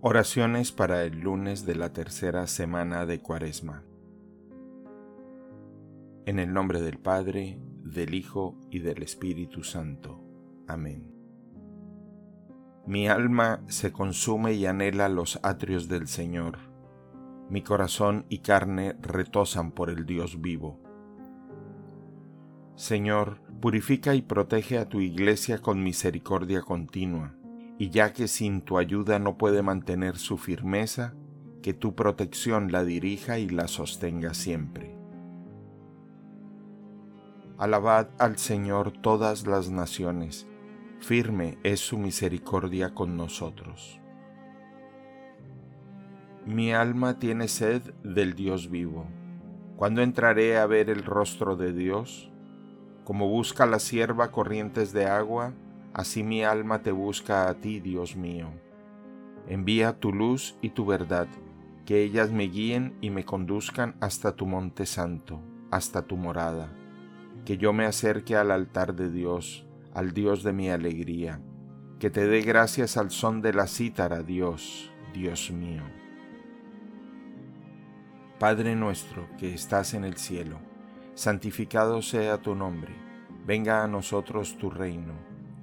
Oraciones para el lunes de la tercera semana de Cuaresma. En el nombre del Padre, del Hijo y del Espíritu Santo. Amén. Mi alma se consume y anhela los atrios del Señor. Mi corazón y carne retosan por el Dios vivo. Señor, purifica y protege a tu iglesia con misericordia continua y ya que sin tu ayuda no puede mantener su firmeza, que tu protección la dirija y la sostenga siempre. Alabad al Señor todas las naciones, firme es su misericordia con nosotros. Mi alma tiene sed del Dios vivo. ¿Cuándo entraré a ver el rostro de Dios? Como busca la sierva corrientes de agua, Así mi alma te busca a ti, Dios mío. Envía tu luz y tu verdad, que ellas me guíen y me conduzcan hasta tu monte santo, hasta tu morada, que yo me acerque al altar de Dios, al Dios de mi alegría, que te dé gracias al son de la cítara, Dios, Dios mío. Padre nuestro que estás en el cielo, santificado sea tu nombre, venga a nosotros tu reino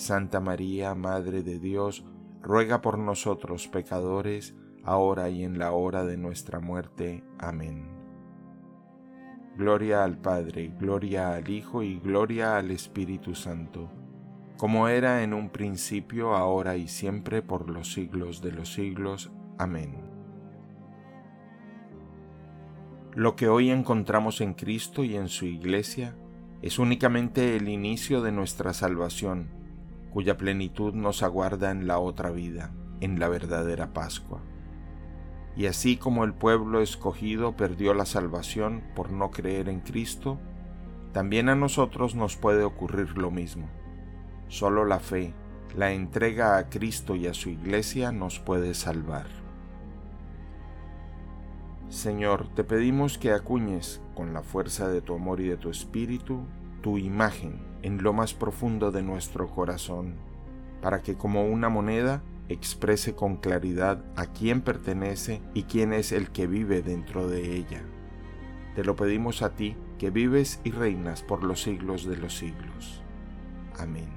Santa María, Madre de Dios, ruega por nosotros pecadores, ahora y en la hora de nuestra muerte. Amén. Gloria al Padre, gloria al Hijo y gloria al Espíritu Santo, como era en un principio, ahora y siempre, por los siglos de los siglos. Amén. Lo que hoy encontramos en Cristo y en su Iglesia es únicamente el inicio de nuestra salvación cuya plenitud nos aguarda en la otra vida, en la verdadera Pascua. Y así como el pueblo escogido perdió la salvación por no creer en Cristo, también a nosotros nos puede ocurrir lo mismo. Solo la fe, la entrega a Cristo y a su iglesia nos puede salvar. Señor, te pedimos que acuñes, con la fuerza de tu amor y de tu espíritu, tu imagen en lo más profundo de nuestro corazón, para que como una moneda exprese con claridad a quién pertenece y quién es el que vive dentro de ella. Te lo pedimos a ti, que vives y reinas por los siglos de los siglos. Amén.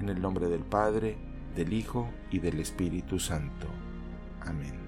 En el nombre del Padre, del Hijo y del Espíritu Santo. Amén.